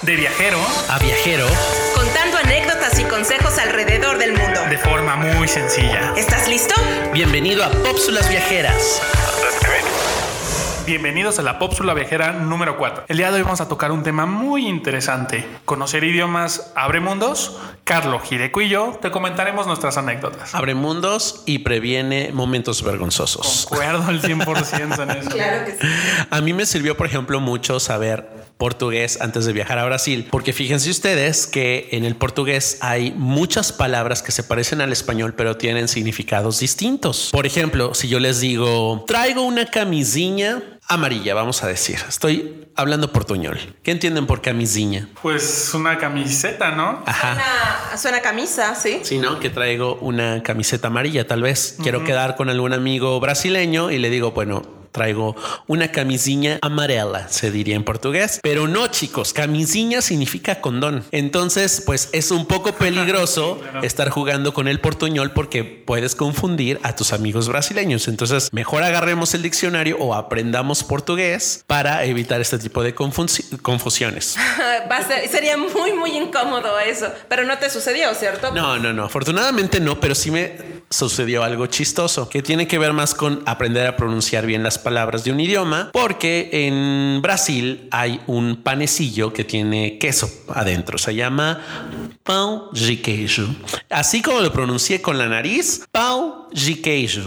De viajero a viajero contando anécdotas y consejos alrededor del mundo. de forma muy sencilla. ¿Estás listo? Bienvenido a Pópsulas Viajeras. Bienvenidos a la Pópsula Viajera número 4. El día de hoy vamos a tocar un tema muy interesante. Conocer idiomas abre mundos. Carlos Gireco y yo te comentaremos nuestras anécdotas. Abre mundos y previene momentos vergonzosos. Concuerdo al 100% en eso. Claro que sí. A mí me sirvió, por ejemplo, mucho saber portugués antes de viajar a Brasil, porque fíjense ustedes que en el portugués hay muchas palabras que se parecen al español, pero tienen significados distintos. Por ejemplo, si yo les digo, traigo una camisinha amarilla, vamos a decir, estoy hablando portuñol. ¿Qué entienden por camisinha? Pues una camiseta, ¿no? Ajá. Suena, suena camisa, ¿sí? Sí, ¿no? Que traigo una camiseta amarilla, tal vez. Quiero quedar con algún amigo brasileño y le digo, bueno, traigo una camisinha amarela, se diría en portugués. Pero no, chicos, camisinha significa condón. Entonces, pues es un poco peligroso estar jugando con el portuñol porque puedes confundir a tus amigos brasileños. Entonces, mejor agarremos el diccionario o aprendamos portugués para evitar este tipo de confusi- confusiones. Va a ser- sería muy, muy incómodo eso. Pero no te sucedió, ¿cierto? No, no, no. Afortunadamente no, pero sí me sucedió algo chistoso que tiene que ver más con aprender a pronunciar bien las palabras de un idioma, porque en Brasil hay un panecillo que tiene queso adentro. Se llama pão de queijo. Así como lo pronuncié con la nariz, pão de queijo.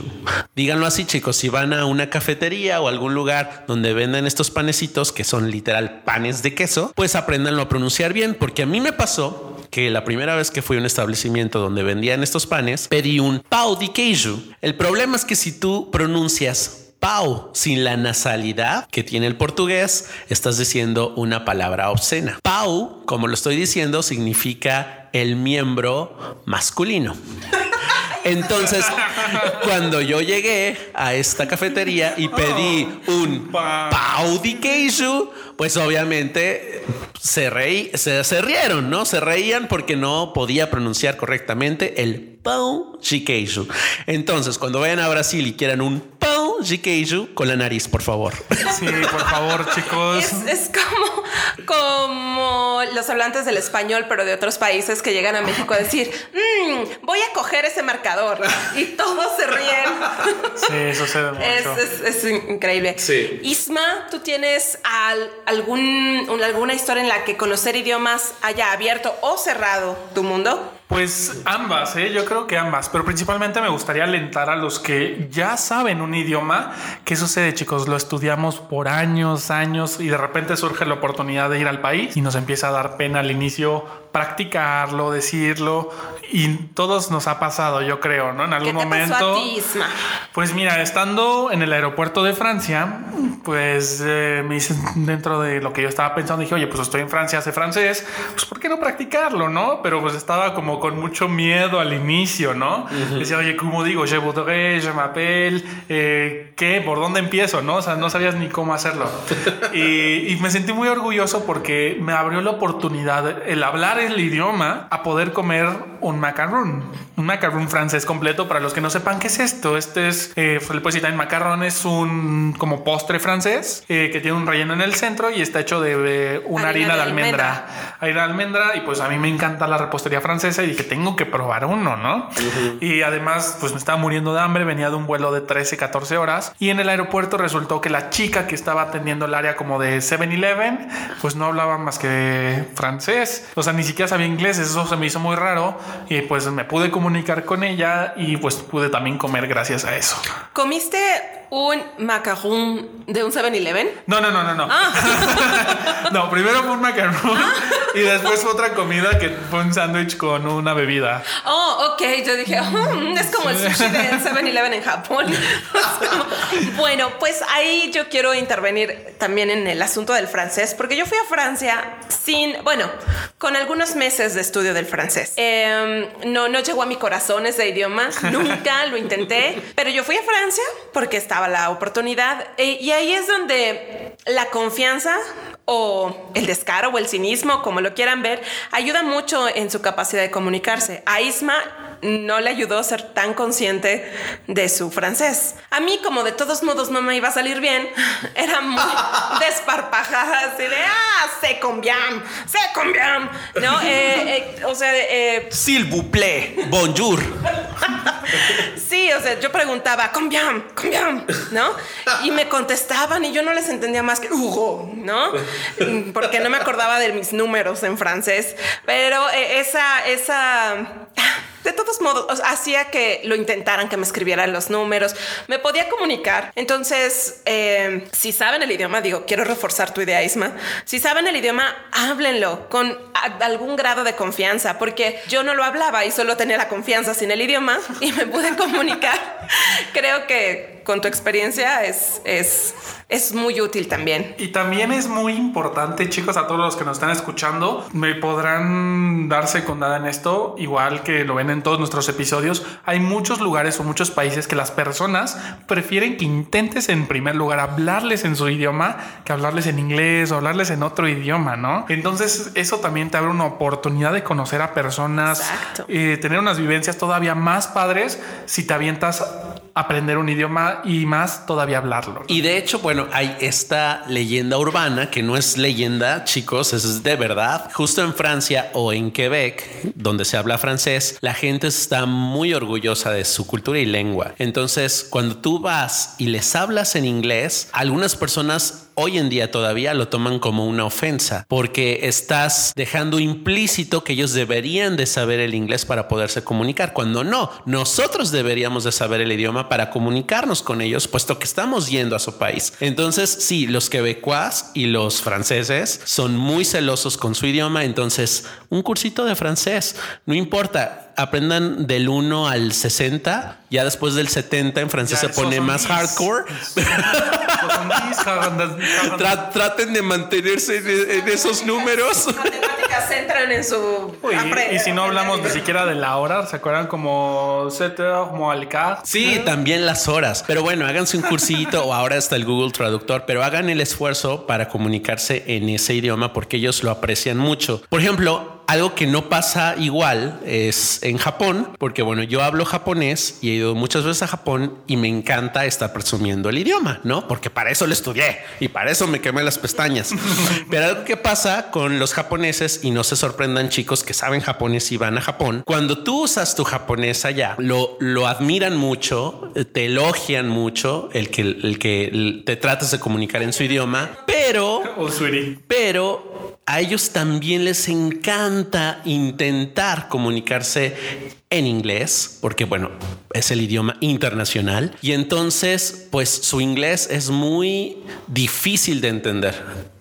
Díganlo así, chicos. Si van a una cafetería o algún lugar donde venden estos panecitos que son literal panes de queso, pues apréndanlo a pronunciar bien, porque a mí me pasó que la primera vez que fui a un establecimiento donde vendían estos panes, pedí un pau de queijo. El problema es que si tú pronuncias pau sin la nasalidad que tiene el portugués, estás diciendo una palabra obscena. Pau, como lo estoy diciendo, significa el miembro masculino. Entonces, cuando yo llegué a esta cafetería y pedí un pau de queijo, pues obviamente se, reí, se, se rieron, ¿no? Se reían porque no podía pronunciar correctamente el pão de queijo. Entonces, cuando vayan a Brasil y quieran un pão queijo, con la nariz, por favor. Sí, por favor, chicos. Es, es como, como los hablantes del español, pero de otros países que llegan a México a decir, "Mm, voy a coger ese marcador. Y todos se ríen. Sí, sucede Es, mucho. es- es increíble. Sí. Isma, ¿tú tienes al- algún, un- alguna historia en la que conocer idiomas haya abierto o cerrado tu mundo? Pues ambas, ¿eh? yo creo que ambas, pero principalmente me gustaría alentar a los que ya saben un idioma. ¿Qué sucede, chicos? Lo estudiamos por años, años y de repente surge la oportunidad de ir al país y nos empieza a dar pena al inicio practicarlo, decirlo y todos nos ha pasado, yo creo, ¿no? En ¿Qué algún te momento. pasó a ti, Isma? Pues mira, estando en el aeropuerto de Francia, pues eh, me dicen dentro de lo que yo estaba pensando, dije, oye, pues estoy en Francia, sé francés, pues ¿por qué no practicarlo, no? Pero pues estaba como con mucho miedo al inicio, ¿no? Decía, oye, ¿cómo digo? Je voudrais, je m'appelle, eh, ¿qué? ¿Por dónde empiezo, no? O sea, no sabías ni cómo hacerlo. y, y me sentí muy orgulloso porque me abrió la oportunidad, el hablar el idioma, a poder comer un macaron, un macaron francés completo. Para los que no sepan qué es esto, este es, eh, le puedes decir también macarrón, es un como postre francés eh, que tiene un relleno en el centro y está hecho de, eh, una harina, Harina de de almendra. Harina de almendra y pues a mí me encanta la repostería francesa y dije, tengo que probar uno, ¿no? Y además pues me estaba muriendo de hambre, venía de un vuelo de 13, 14 horas y en el aeropuerto resultó que la chica que estaba atendiendo el área como de 7-Eleven pues no hablaba más que francés, o sea, ni siquiera sabía inglés, eso se me hizo muy raro y pues me pude comunicar con ella y pues pude también comer gracias a eso. ¿Comiste un macaron de un 7-Eleven? No, no, no, no, no. no, primero fue un macarrón y después fue otra comida que fue un sándwich con una bebida. Oh, ok. Yo dije, "Mm, es como el sushi de 7-Eleven en Japón. Como- bueno, pues ahí yo quiero intervenir también en el asunto del francés, porque yo fui a Francia sin, bueno, con algunos meses de estudio del francés. Eh, no, no llegó a mi corazón ese idioma, nunca lo intenté, pero yo fui a Francia porque estaba la oportunidad eh, y ahí es donde la confianza o el descaro o el cinismo, como lo quieran ver, ayuda mucho en su capacidad de comunicarse. A Isma no le ayudó a ser tan consciente de su francés. A mí, como de todos modos no me iba a salir bien, era muy desparpajada, así de, ah, se conviam, se conviam, ¿no? Eh, eh, o sea, eh, S'il vous plaît, bonjour. Sí, o sea, yo preguntaba, conviam, conviam, ¿no? Y me contestaban y yo no les entendía más que Hugo, ¿no? Porque no me acordaba de mis números en francés. Pero eh, esa, esa... Todos modos, o sea, hacía que lo intentaran, que me escribieran los números, me podía comunicar. Entonces, eh, si saben el idioma, digo, quiero reforzar tu idea, Isma. Si saben el idioma, háblenlo con algún grado de confianza, porque yo no lo hablaba y solo tenía la confianza sin el idioma y me pude comunicar. Creo que con tu experiencia es, es, es muy útil también. Y también es muy importante, chicos, a todos los que nos están escuchando, me podrán darse condada en esto, igual que lo ven en todos nuestros episodios. Hay muchos lugares o muchos países que las personas prefieren que intentes en primer lugar hablarles en su idioma que hablarles en inglés o hablarles en otro idioma, ¿no? Entonces, eso también te abre una oportunidad de conocer a personas, eh, tener unas vivencias todavía más padres si te avientas a aprender un idioma y más todavía hablarlo. Y de hecho, bueno, hay esta leyenda urbana que no es leyenda, chicos, es de verdad. Justo en Francia o en Quebec, donde se habla francés, la gente está muy orgullosa de su cultura y lengua. Entonces, cuando tú vas y les hablas en inglés, algunas personas hoy en día todavía lo toman como una ofensa porque estás dejando implícito que ellos deberían de saber el inglés para poderse comunicar cuando no nosotros deberíamos de saber el idioma para comunicarnos con ellos puesto que estamos yendo a su país. Entonces sí los quebecuas y los franceses son muy celosos con su idioma entonces un cursito de francés no importa aprendan del 1 al 60 ya después del 70 en francés Ya, se pone más hardcore mis- Tra- traten de mantenerse en, en esos números. Matemáticas entran en su... Uy, y si no hablamos ni siquiera de la hora, ¿se acuerdan como Setter, como Alcar? Sí, también las horas. Pero bueno, háganse un cursito o ahora está el Google Traductor, pero hagan el esfuerzo para comunicarse en ese idioma porque ellos lo aprecian mucho. Por ejemplo, algo que no pasa igual es en Japón, porque bueno, yo hablo japonés y he ido muchas veces a Japón y me encanta estar presumiendo el idioma, ¿no? Porque para eso lo estudié y para eso me quemé las pestañas. Pero algo que pasa con los japoneses y no se sorprendan chicos que saben japonés y van a Japón, cuando tú usas tu japonés allá, lo, lo admiran mucho, te elogian mucho el que, el que te tratas de comunicar en su idioma, pero pero a ellos también les encanta intentar comunicarse en inglés, porque bueno, es el idioma internacional. Y entonces, pues su inglés es muy difícil de entender,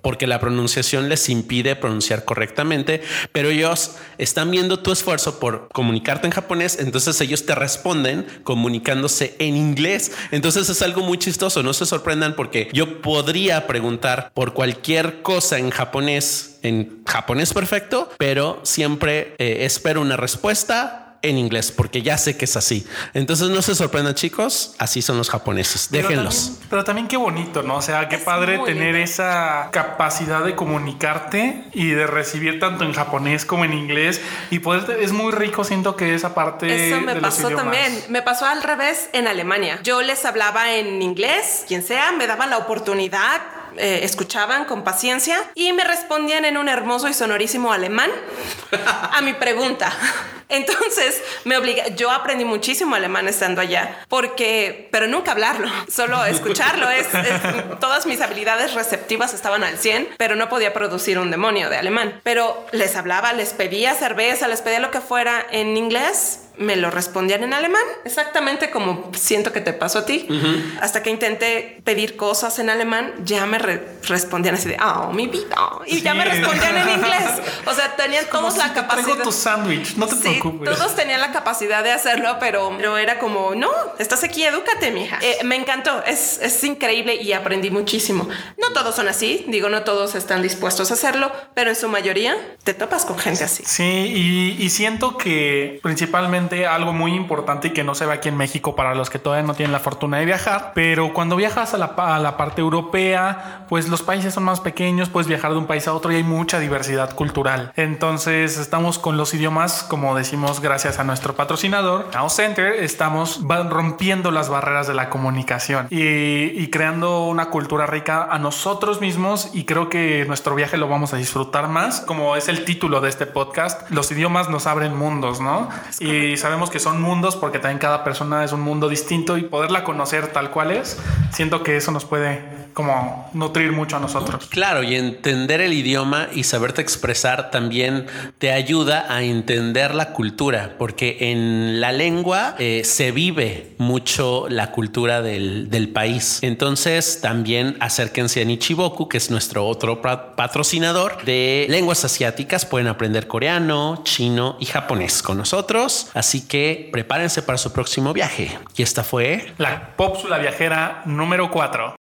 porque la pronunciación les impide pronunciar correctamente, pero ellos están viendo tu esfuerzo por comunicarte en japonés, entonces ellos te responden comunicándose en inglés. Entonces es algo muy chistoso, no se sorprendan porque yo podría preguntar por cualquier cosa en japonés, en japonés perfecto, pero siempre eh, espero una respuesta en inglés porque ya sé que es así. Entonces no se sorprendan chicos, así son los japoneses. Pero Déjenlos. también- Pero también qué bonito, ¿no? O sea, qué Es padre tener lindo. esa capacidad de comunicarte y de recibir tanto en japonés como en inglés y poder es muy rico siento que esa parte Eso me de los pasó idiomas. también. Me pasó al revés en Alemania. Yo les hablaba en inglés, quien sea, me daban la oportunidad. eh, escuchaban con paciencia y me respondían en un hermoso y sonorísimo alemán a mi pregunta. Entonces me obliga. Yo aprendí muchísimo alemán estando allá, porque, pero nunca hablarlo, solo escucharlo. Es, todas mis habilidades receptivas estaban al 100, pero no podía producir un demonio de alemán. Pero les hablaba, les pedía cerveza, les pedía lo que fuera en inglés. Me lo respondían en alemán, exactamente como siento que te pasó a ti. Hasta que intenté pedir cosas en alemán, ya me re- respondían así de, oh, mi vida. Y ya me respondían en inglés. O sea, tenían Como todos si la te capacidad. traigo tu sándwich, no te Sí, preocupes. todos tenían la capacidad de hacerlo, pero, pero era como, no, estás aquí, edúcate, mija. Eh, me encantó, es, es increíble y aprendí muchísimo. No todos son así, digo, no todos están dispuestos a hacerlo, pero en su mayoría te topas con gente así. Sí, y, y siento que principalmente precisamente algo muy importante y que no se ve aquí en México para los que todavía no tienen la fortuna de viajar, pero cuando viajas a la, a la parte europea, pues los países son más pequeños, puedes viajar de un país a otro y hay mucha diversidad cultural. Entonces estamos con los idiomas, como decimos, gracias a nuestro patrocinador, Now Center, estamos rompiendo las barreras de la comunicación y, y creando una cultura rica a nosotros mismos y creo que nuestro viaje lo vamos a disfrutar más, como es el título de este podcast, los idiomas nos abren mundos, ¿no? Y sabemos que son mundos porque también cada persona es un mundo distinto y poderla conocer tal cual es, siento que eso nos puede como nutrir mucho a nosotros. Claro, y entender el idioma y saberte expresar también te ayuda a entender la cultura, porque en la lengua eh, se vive mucho la cultura del, del, país. Entonces también acérquense a Nichiboku, que es nuestro otro patrocinador de lenguas asiáticas. Pueden aprender coreano, chino y japonés con nosotros. Así que prepárense para su próximo viaje. Y esta fue la Pópsula Viajera número 4.